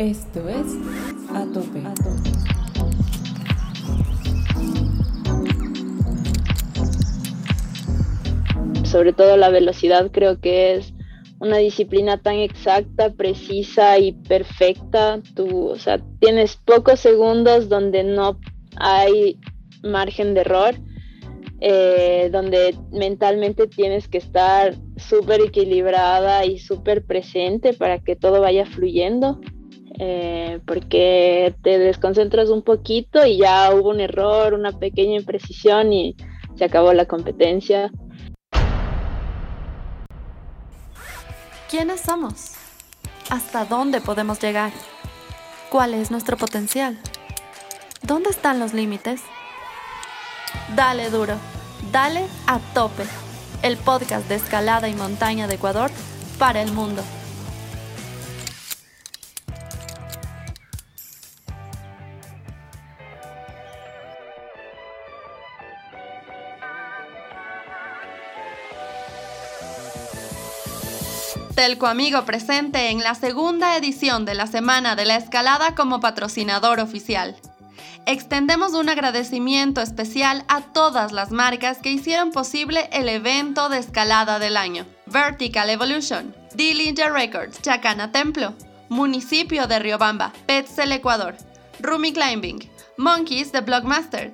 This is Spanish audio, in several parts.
Esto es A Tope. Sobre todo la velocidad creo que es una disciplina tan exacta, precisa y perfecta. Tú, o sea, tienes pocos segundos donde no hay margen de error, eh, donde mentalmente tienes que estar súper equilibrada y súper presente para que todo vaya fluyendo. Eh, porque te desconcentras un poquito y ya hubo un error, una pequeña imprecisión y se acabó la competencia. ¿Quiénes somos? ¿Hasta dónde podemos llegar? ¿Cuál es nuestro potencial? ¿Dónde están los límites? Dale duro, dale a tope. El podcast de escalada y montaña de Ecuador para el mundo. Telco Amigo presente en la segunda edición de la Semana de la Escalada como patrocinador oficial. Extendemos un agradecimiento especial a todas las marcas que hicieron posible el evento de escalada del año. Vertical Evolution, Dillinger Records, Chacana Templo, Municipio de Riobamba, Petzel Ecuador, Rumi Climbing, Monkeys de Blockmaster,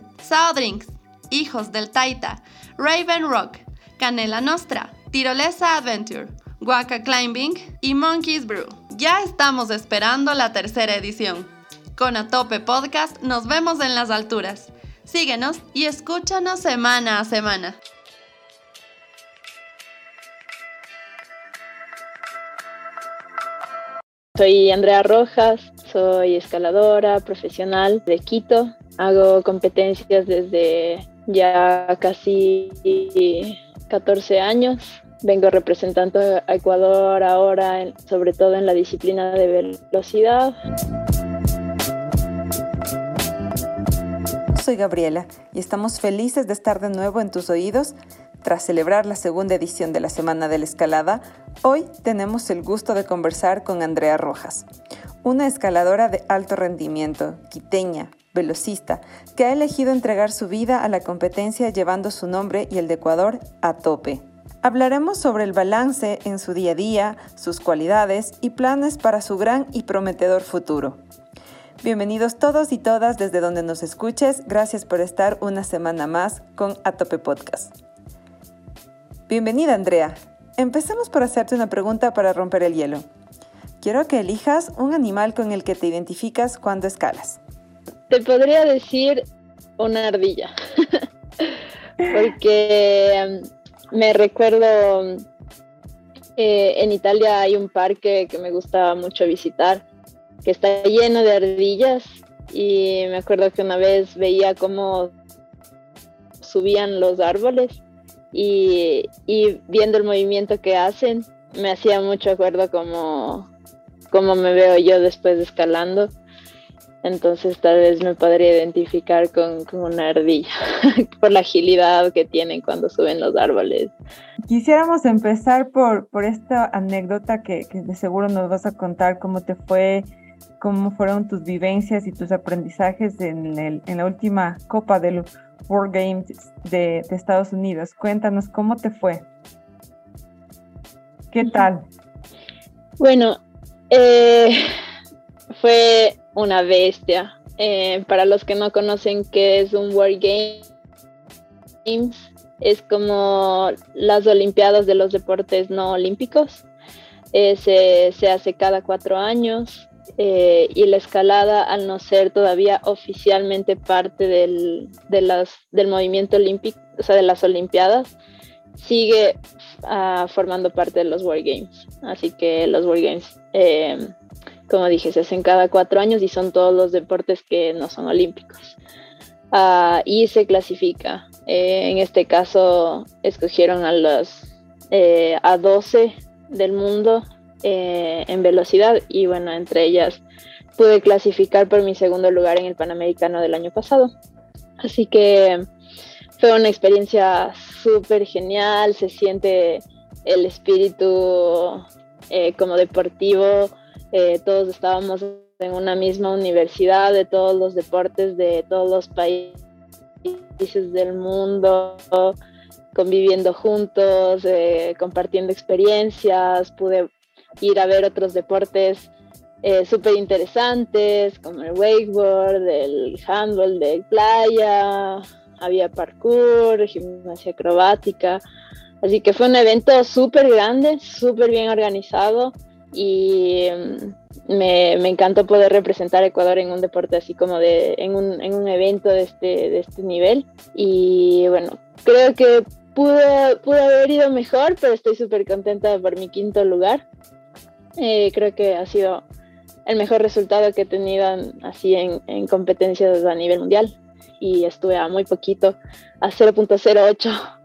Drinks, Hijos del Taita, Raven Rock, Canela Nostra, Tirolesa Adventure, Waka Climbing y Monkeys Brew. Ya estamos esperando la tercera edición. Con Atope Podcast nos vemos en las alturas. Síguenos y escúchanos semana a semana. Soy Andrea Rojas, soy escaladora profesional de Quito. Hago competencias desde ya casi 14 años vengo representando a Ecuador ahora, sobre todo en la disciplina de velocidad. Soy Gabriela y estamos felices de estar de nuevo en tus oídos. Tras celebrar la segunda edición de la Semana de la Escalada, hoy tenemos el gusto de conversar con Andrea Rojas, una escaladora de alto rendimiento, quiteña, velocista, que ha elegido entregar su vida a la competencia llevando su nombre y el de Ecuador a tope. Hablaremos sobre el balance en su día a día, sus cualidades y planes para su gran y prometedor futuro. Bienvenidos todos y todas desde donde nos escuches. Gracias por estar una semana más con Atope Podcast. Bienvenida Andrea. Empecemos por hacerte una pregunta para romper el hielo. Quiero que elijas un animal con el que te identificas cuando escalas. Te podría decir una ardilla. Porque me recuerdo eh, en Italia hay un parque que me gusta mucho visitar, que está lleno de ardillas y me acuerdo que una vez veía cómo subían los árboles y, y viendo el movimiento que hacen me hacía mucho acuerdo como, como me veo yo después de escalando entonces tal vez me podría identificar con, una ardilla por la agilidad que tienen cuando suben los árboles. Quisiéramos empezar por, por esta anécdota que, de seguro nos vas a contar cómo te fue, cómo fueron tus vivencias y tus aprendizajes en, el, en la última Copa del World Games de, de Estados Unidos. Cuéntanos cómo te fue. ¿Qué tal? Bueno, eh, fue una bestia. Eh, para los que no conocen qué es un World Games, es como las Olimpiadas de los deportes no olímpicos. Eh, se, hace cada cuatro años eh, y la escalada, al no ser todavía oficialmente parte del, de las, del movimiento olímpico, o sea, de las Olimpiadas, sigue ah, formando parte de los World Games. Así que los World Games como dije, se hacen cada cuatro años y son todos los deportes que no son olímpicos. Ah, y se clasifica. Eh, en este caso, escogieron a los eh, a 12 del mundo eh, en velocidad y bueno, entre ellas pude clasificar por mi segundo lugar en el Panamericano del año pasado. Así que fue una experiencia súper genial, se siente el espíritu como deportivo, eh, todos estábamos en una misma universidad de todos los deportes de todos los países del mundo, conviviendo juntos, eh, compartiendo experiencias, pude ir a ver otros deportes eh, súper interesantes como el wakeboard, el handball de playa, había parkour, gimnasia acrobática, así que fue un evento súper grande, súper bien organizado y mm, me, encantó poder representar a Ecuador en un deporte así como de, en un, en un evento de este, de este nivel. Y bueno, creo que pude, pude haber ido mejor, pero estoy súper contenta por mi quinto lugar. Eh, creo que ha sido el mejor resultado que he tenido así en, en competencias a nivel mundial y estuve a muy poquito, a 0.08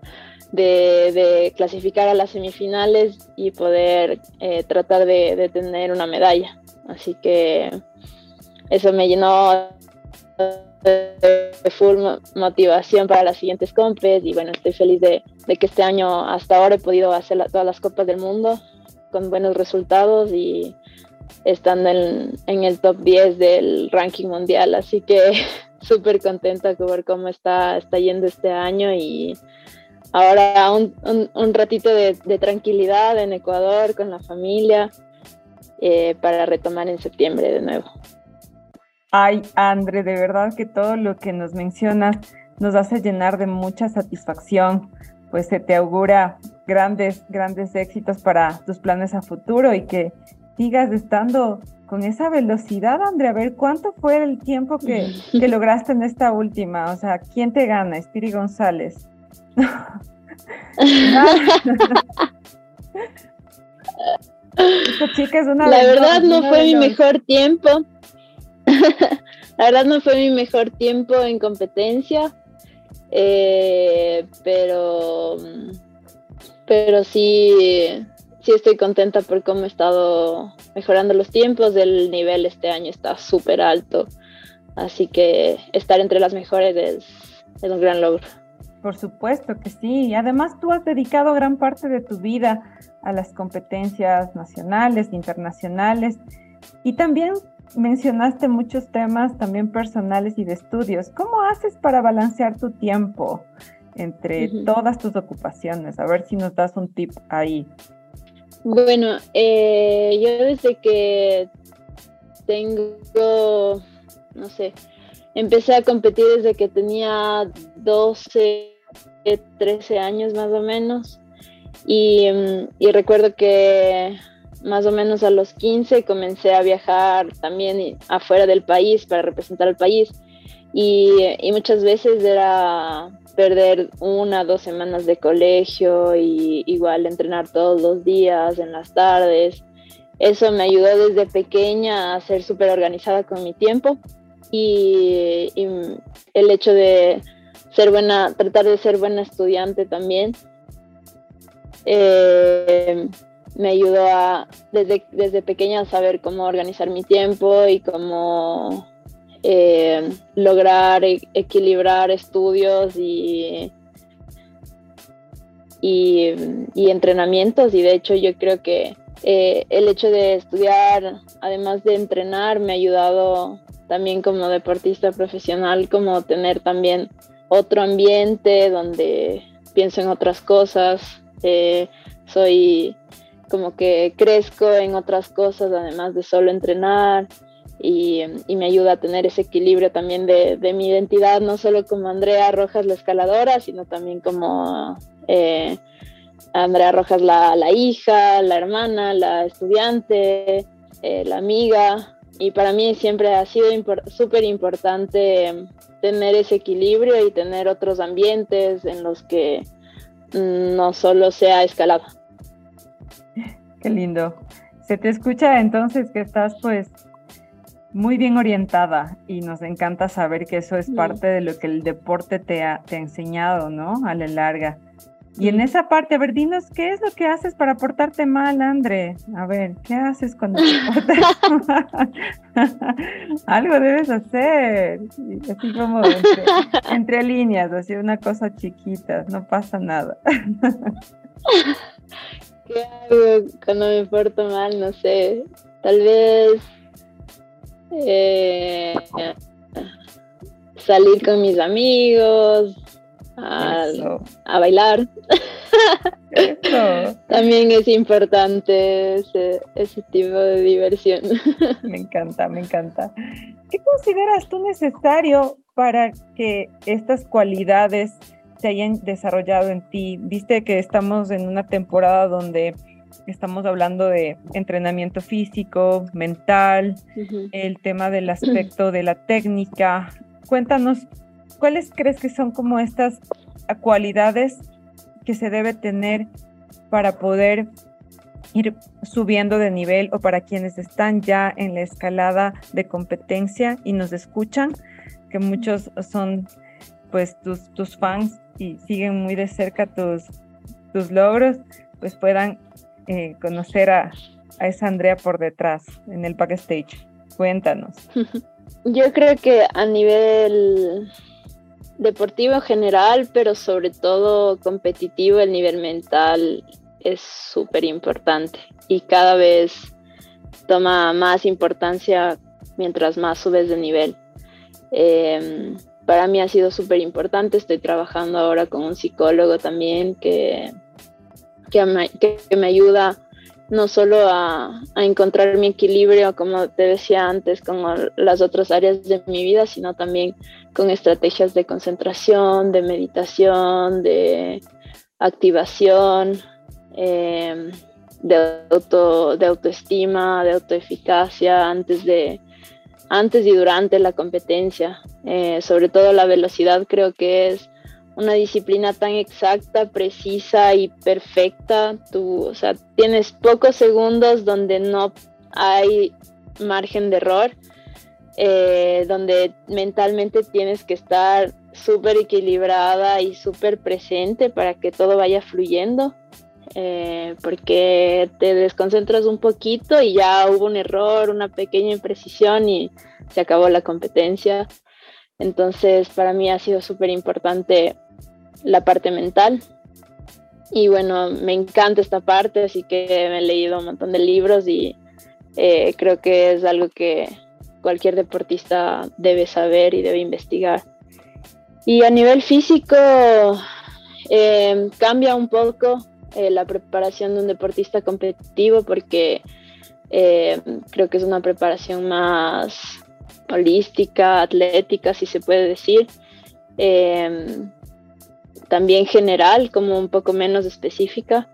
de, clasificar a las semifinales y poder eh, tratar de, tener una medalla. Así que eso me llenó de full motivación para las siguientes compes y bueno, estoy feliz de, que este año hasta ahora he podido hacer todas las copas del mundo con buenos resultados y estando en, el top 10 del ranking mundial. Así que súper contenta ver cómo está, está yendo este año y ahora un, un, ratito de, tranquilidad en Ecuador con la familia eh, para retomar en septiembre de nuevo. Ay, Andre, de verdad que todo lo que nos mencionas nos hace llenar de mucha satisfacción, pues se te augura grandes, grandes éxitos para tus planes a futuro y que sigas estando con esa velocidad, Andre. A ver, ¿cuánto fue el tiempo que, que lograste en esta última? O sea, ¿quién te gana? Spiri González. Esta chica es una La verdad no fue mi mejor tiempo. La verdad no fue mi mejor tiempo en competencia. Eh, pero pero sí sí estoy contenta por cómo he estado mejorando los tiempos. El nivel este año está súper alto. Así que estar entre las mejores es, es, un gran logro. Por supuesto que sí. Y además tú has dedicado gran parte de tu vida a las competencias nacionales, internacionales. Y también mencionaste muchos temas también personales y de estudios. ¿Cómo haces para balancear tu tiempo entre todas tus ocupaciones? A ver si nos das un tip ahí. Bueno, eh, yo desde que tengo, no sé, empecé a competir desde que tenía 12, 13 años más o menos. Y, y, recuerdo que más o menos a los 15 comencé a viajar también afuera del país para representar al país. Y, y muchas veces era perder una, dos semanas de colegio y igual entrenar todos los días, en las tardes. Eso me ayudó desde pequeña a ser súper organizada con mi tiempo y, el hecho de ser buena, tratar de ser buena estudiante también, eh, me ayudó a desde, desde pequeña a saber cómo organizar mi tiempo y cómo eh, lograr e-, equilibrar estudios y, y, entrenamientos. Y de hecho yo creo que eh, el hecho de estudiar además de entrenar me ha ayudado también como deportista profesional como tener también otro ambiente donde pienso en otras cosas eh, soy como que crezco en otras cosas además de solo entrenar y, me ayuda a tener ese equilibrio también de, mi identidad, no solo como Andrea Rojas la escaladora, sino también como eh, Andrea Rojas la, hija, la hermana, la estudiante, eh, la amiga. Y para mí siempre ha sido súper importante tener ese equilibrio y tener otros ambientes en los que no solo sea escalada. Qué lindo. Se te escucha entonces que estás pues muy bien orientada y nos encanta saber que eso es parte de lo que el deporte te ha, te ha enseñado, ¿no? A la larga. Y en esa parte, a ver, dinos, ¿qué es lo que haces para portarte mal, André? A ver, ¿qué haces cuando te portas mal? Algo debes hacer, así como entre, entre, líneas, así una cosa chiquita, no pasa nada. ¿Qué hago cuando me porto mal? No sé, tal vez eh, salir con mis amigos, a, bailar. También es importante ese, ese, tipo de diversión. Me encanta, me encanta. ¿Qué consideras tú necesario para que estas cualidades se hayan desarrollado en ti? Viste que estamos en una temporada donde estamos hablando de entrenamiento físico, mental, el tema del aspecto de la técnica. Cuéntanos, ¿cuáles crees que son como estas cualidades que se debe tener para poder ir subiendo de nivel o para quienes están ya en la escalada de competencia y nos escuchan, que muchos son pues tus, tus fans y siguen muy de cerca tus, tus logros, pues puedan eh, conocer a, a, esa Andrea por detrás en el backstage. Cuéntanos. Yo creo que a nivel deportivo en general, pero sobre todo competitivo, el nivel mental es súper importante y cada vez toma más importancia mientras más subes de nivel. Em, para mí ha sido súper importante, estoy trabajando ahora con un psicólogo también que, que, me, que, me ayuda no solo a, a, encontrar mi equilibrio, como te decía antes, con las otras áreas de mi vida, sino también con estrategias de concentración, de meditación, de activación, em, de, auto, de autoestima, de autoeficacia antes, de, antes y durante la competencia. Eh, sobre todo la velocidad creo que es una disciplina tan exacta, precisa y perfecta. Tú, o sea, tienes pocos segundos donde no hay margen de error eh, donde mentalmente tienes que estar súper equilibrada y súper presente para que todo vaya fluyendo, eh, porque te desconcentras un poquito y ya hubo un error, una pequeña imprecisión y se acabó la competencia. Entonces, para mí ha sido súper importante la parte mental. Y bueno, me encanta esta parte, así que he leído un montón de libros y eh, creo que es algo que, cualquier deportista debe saber y debe investigar. Y a nivel físico, eh, cambia un poco eh, la preparación de un deportista competitivo porque eh, creo que es una preparación más holística, atlética, si se puede decir. También general, como un poco menos específica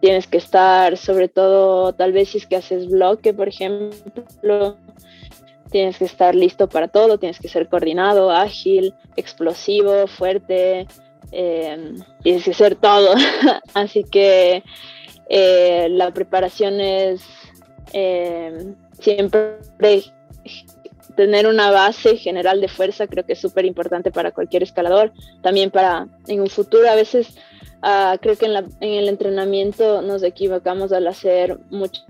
tienes que estar, sobre todo, tal vez si es que haces bloque, por ejemplo, tienes que estar listo para todo, tienes que ser coordinado, ágil, explosivo, fuerte, em, tienes que ser todo. Así que eh, la preparación es em, siempre tener una base general de fuerza, creo que es súper importante para cualquier escalador, también para en un futuro a veces Ah, creo que en, el entrenamiento nos equivocamos al hacer muchos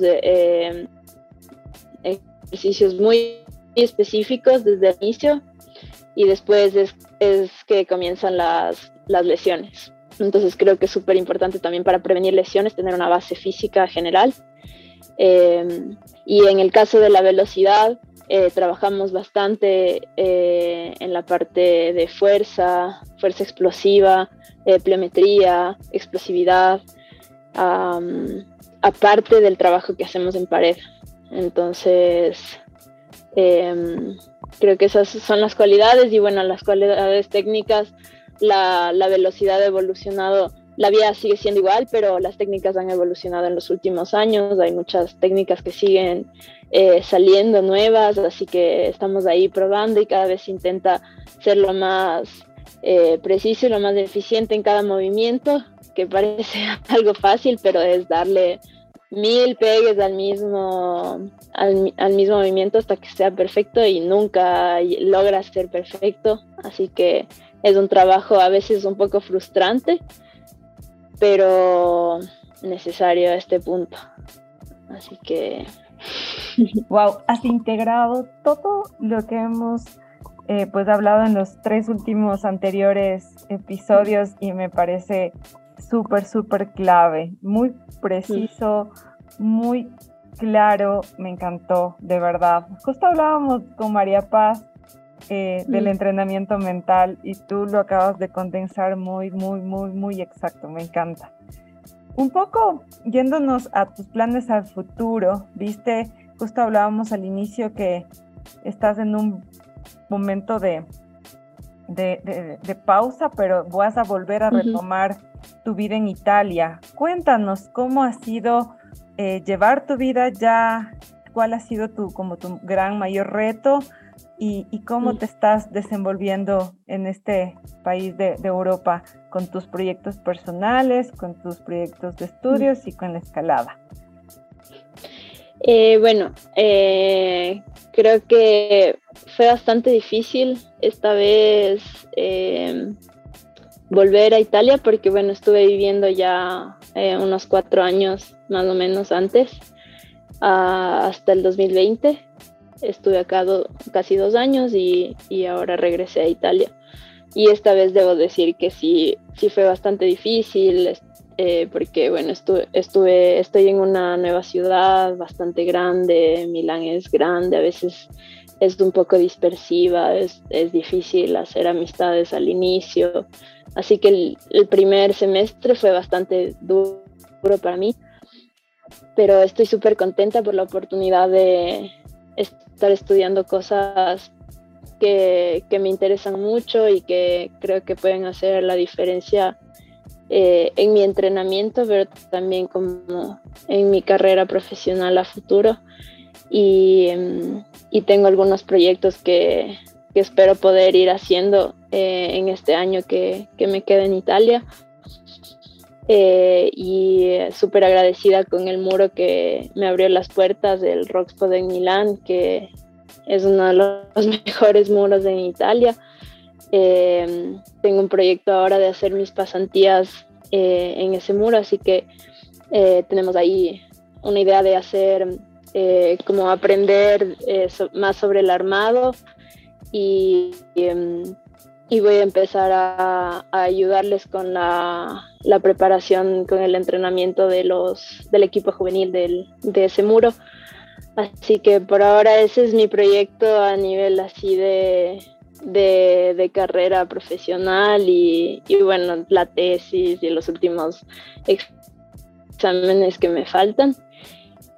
em, ejercicios muy específicos desde el inicio y después es, que comienzan las, lesiones. Entonces creo que es súper importante también para prevenir lesiones tener una base física general. Em, y en el caso de la velocidad, eh, trabajamos bastante eh, en la parte de fuerza, fuerza explosiva, eh, pliometría, explosividad, aparte del trabajo que hacemos en pared. Entonces, em, creo que esas son las cualidades y bueno, las cualidades técnicas, la, la velocidad ha evolucionado la vía sigue siendo igual, pero las técnicas han evolucionado en los últimos años. Hay muchas técnicas que siguen eh, saliendo nuevas, así que estamos ahí probando y cada vez se intenta ser lo más eh, preciso y lo más eficiente en cada movimiento, que parece algo fácil, pero es darle mil pegues al mismo, al, al mismo movimiento hasta que sea perfecto y nunca logra ser perfecto. Así que es un trabajo a veces un poco frustrante, pero necesario a este punto. Así que... Wow, has integrado todo lo que hemos eh, pues hablado en los tres últimos anteriores episodios y me parece súper, súper clave, muy preciso, muy claro, me encantó, de verdad. Justo hablábamos con María Paz eh, del entrenamiento mental y tú lo acabas de condensar muy, muy, muy, muy exacto, me encanta. Un poco yéndonos a tus planes al futuro, viste, justo hablábamos al inicio que estás en un momento de, de, pausa, pero vas a volver a retomar tu vida en Italia. Cuéntanos cómo ha sido eh, llevar tu vida ya, cuál ha sido tu, como tu gran mayor reto y, cómo te estás desenvolviendo en este país de, Europa con tus proyectos personales, con tus proyectos de estudios y con la escalada. Eh, bueno, eh, creo que fue bastante difícil esta vez volver a Italia porque bueno, estuve viviendo ya eh, unos cuatro años más o menos antes, hasta el 2020. Estuve acá casi dos años y, ahora regresé a Italia. Y esta vez debo decir que sí, sí fue bastante difícil, eh, porque bueno, estuve, estuve, estoy en una nueva ciudad bastante grande, Milán es grande, a veces es un poco dispersiva, es, es difícil hacer amistades al inicio, Así que el, primer semestre fue bastante duro para mí, pero estoy súper contenta por la oportunidad de estar estudiando cosas que, me interesan mucho y que creo que pueden hacer la diferencia eh, en mi entrenamiento, pero también como en mi carrera profesional a futuro. Y, y tengo algunos proyectos que, que espero poder ir haciendo eh, en este año que, que, me queda en Italia. Eh, y súper agradecida con el muro que me abrió las puertas del Roxpo en Milán, que es uno de los mejores muros en Italia. Eh, tengo un proyecto ahora de hacer mis pasantías en ese muro, así que tenemos ahí una idea de hacer, como aprender más sobre el armado y, em, y voy a empezar a, ayudarles con la, preparación, con el entrenamiento de los, del equipo juvenil del, de ese muro. Así que por ahora ese es mi proyecto a nivel así de, de, carrera profesional y, y, bueno, la tesis y los últimos exámenes que me faltan.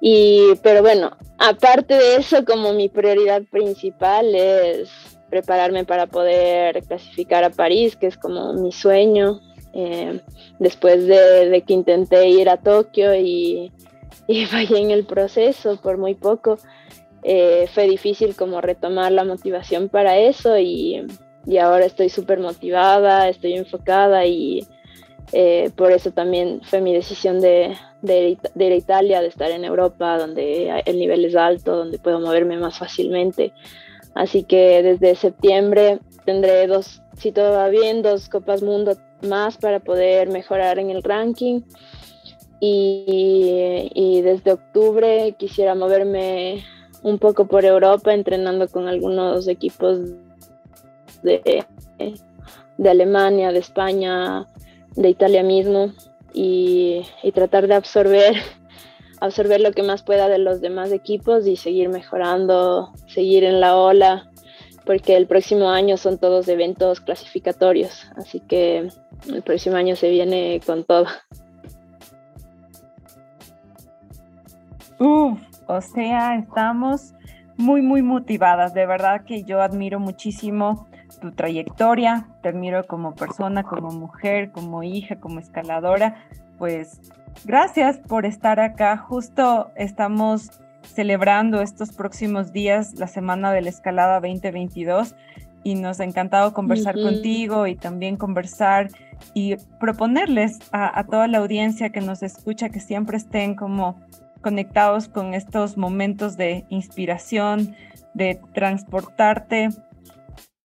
Y, pero bueno, aparte de eso, como mi prioridad principal es prepararme para poder clasificar a París, que es como mi sueño, eh, después de, que intenté ir a Tokio y, fallé en el proceso por muy poco. Eh, fue difícil como retomar la motivación para eso y, ahora estoy súper motivada, estoy enfocada y eh, por eso también fue mi decisión de, de, de, ir a Italia, de estar en Europa, donde el nivel es alto, donde puedo moverme más fácilmente. Así que desde septiembre tendré dos, si todo va bien, dos Copas Mundo más para poder mejorar en el ranking. Y, desde octubre quisiera moverme un poco por Europa, entrenando con algunos equipos de, de Alemania, de España, de Italia mismo, y, y tratar de absorber absorber lo que más pueda de los demás equipos y seguir mejorando, seguir en la ola, porque el próximo año son todos eventos clasificatorios, así que el próximo año se viene con todo. Uf, o sea, estamos muy, muy motivadas. De verdad que yo admiro muchísimo tu trayectoria, te admiro como persona, como mujer, como hija, como escaladora. Pues Gracias por estar acá. Justo estamos celebrando estos próximos días la Semana de la Escalada 2022 y nos ha encantado conversar contigo y también conversar y proponerles a, toda la audiencia que nos escucha que siempre estén como conectados con estos momentos de inspiración, de transportarte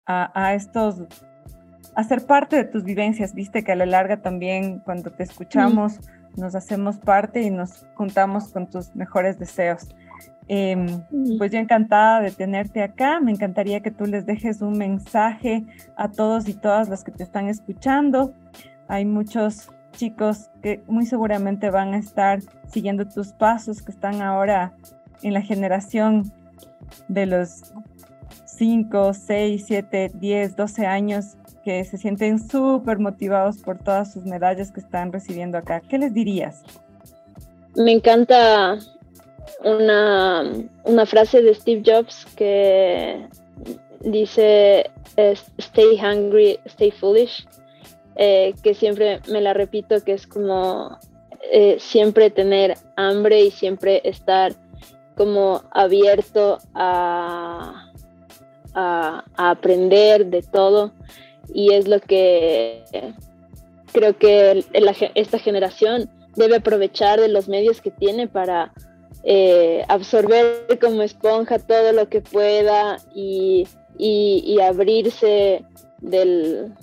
a, a estos, a ser parte de tus vivencias, viste que a la larga también cuando te escuchamos nos hacemos parte y nos juntamos con tus mejores deseos. Em, pues yo encantada de tenerte acá, me encantaría que tú les dejes un mensaje a todos y todas los que te están escuchando. Hay muchos chicos que muy seguramente van a estar siguiendo tus pasos, que están ahora en la generación de los 5, 6, 7, 10, 12 años, que se sienten súper motivados por todas sus medallas que están recibiendo acá. ¿Qué les dirías? Me encanta una, una frase de Steve Jobs que dice stay hungry, stay foolish, eh, que siempre me la repito, que es como eh, siempre tener hambre y siempre estar como abierto a, a, aprender de todo. Y es lo que creo que esta generación debe aprovechar de los medios que tiene para eh, absorber como esponja todo lo que pueda y, abrirse del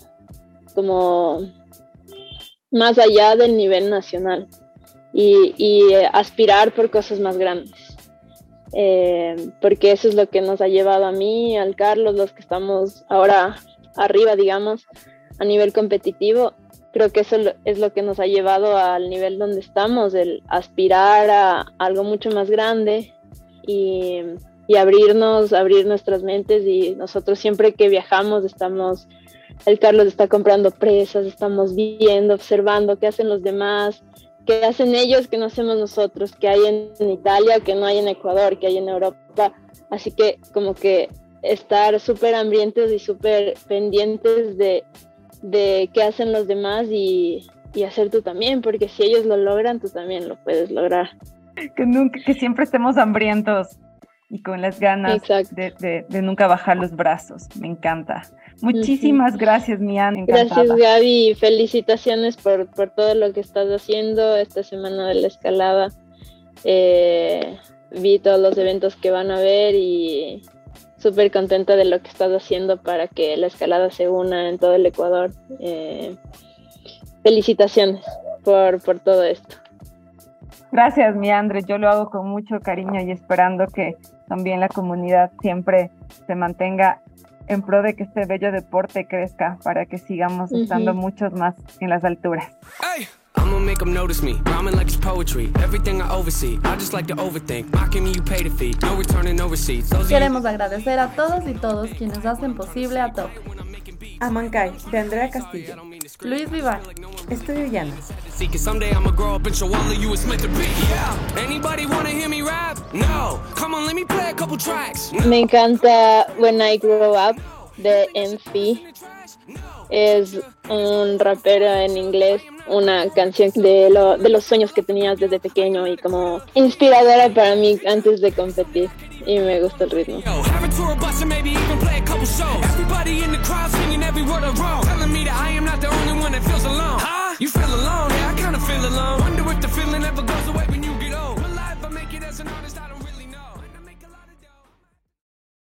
como más allá del nivel nacional y, aspirar por cosas más grandes. Eh, porque eso es lo que nos ha llevado a mí, al Carlos, los que estamos ahora arriba, digamos, a nivel competitivo, creo que eso es lo que nos ha llevado al nivel donde estamos, el aspirar a algo mucho más grande y, abrirnos, abrir nuestras mentes y nosotros siempre que viajamos estamos, el Carlos está comprando presas, estamos viendo, observando qué hacen los demás, qué hacen ellos que no hacemos nosotros, qué hay en Italia, que no hay en Ecuador, que hay en Europa. Así que como que estar súper hambrientos y súper pendientes de de qué hacen los demás y, hacer tú también, porque si ellos lo logran, tú también lo puedes lograr. Que, nunca, que siempre estemos hambrientos y con las ganas de, nunca bajar los brazos. Me encanta. Muchísimas gracias, Mian. Gracias, Gaby. Felicitaciones por, por, todo lo que estás haciendo esta semana de la escalada. Eh, vi todos los eventos que van a ver y, súper contenta de lo que estás haciendo para que la escalada se una en todo el Ecuador. Eh, felicitaciones por, por todo esto. Gracias, mi André. Yo lo hago con mucho cariño y esperando que también la comunidad siempre se mantenga en pro de que este bello deporte crezca para que sigamos estando muchos más en las alturas. I'ma make them notice me. Rhyming like it's poetry. Everything I oversee. I just like to overthink. Mocking me, you pay the fee. No returning, no receipts. Queremos agradecer a todos y todos quienes hacen posible a Top. Amancay, de Andrea Castillo. Luis Vivar. Estudio Llanos. Me encanta When I Grow Up de MC. Es un rapero en inglés una canción de, lo, de los sueños que tenías desde pequeño y como inspiradora para mí antes de competir. Y me gusta el ritmo.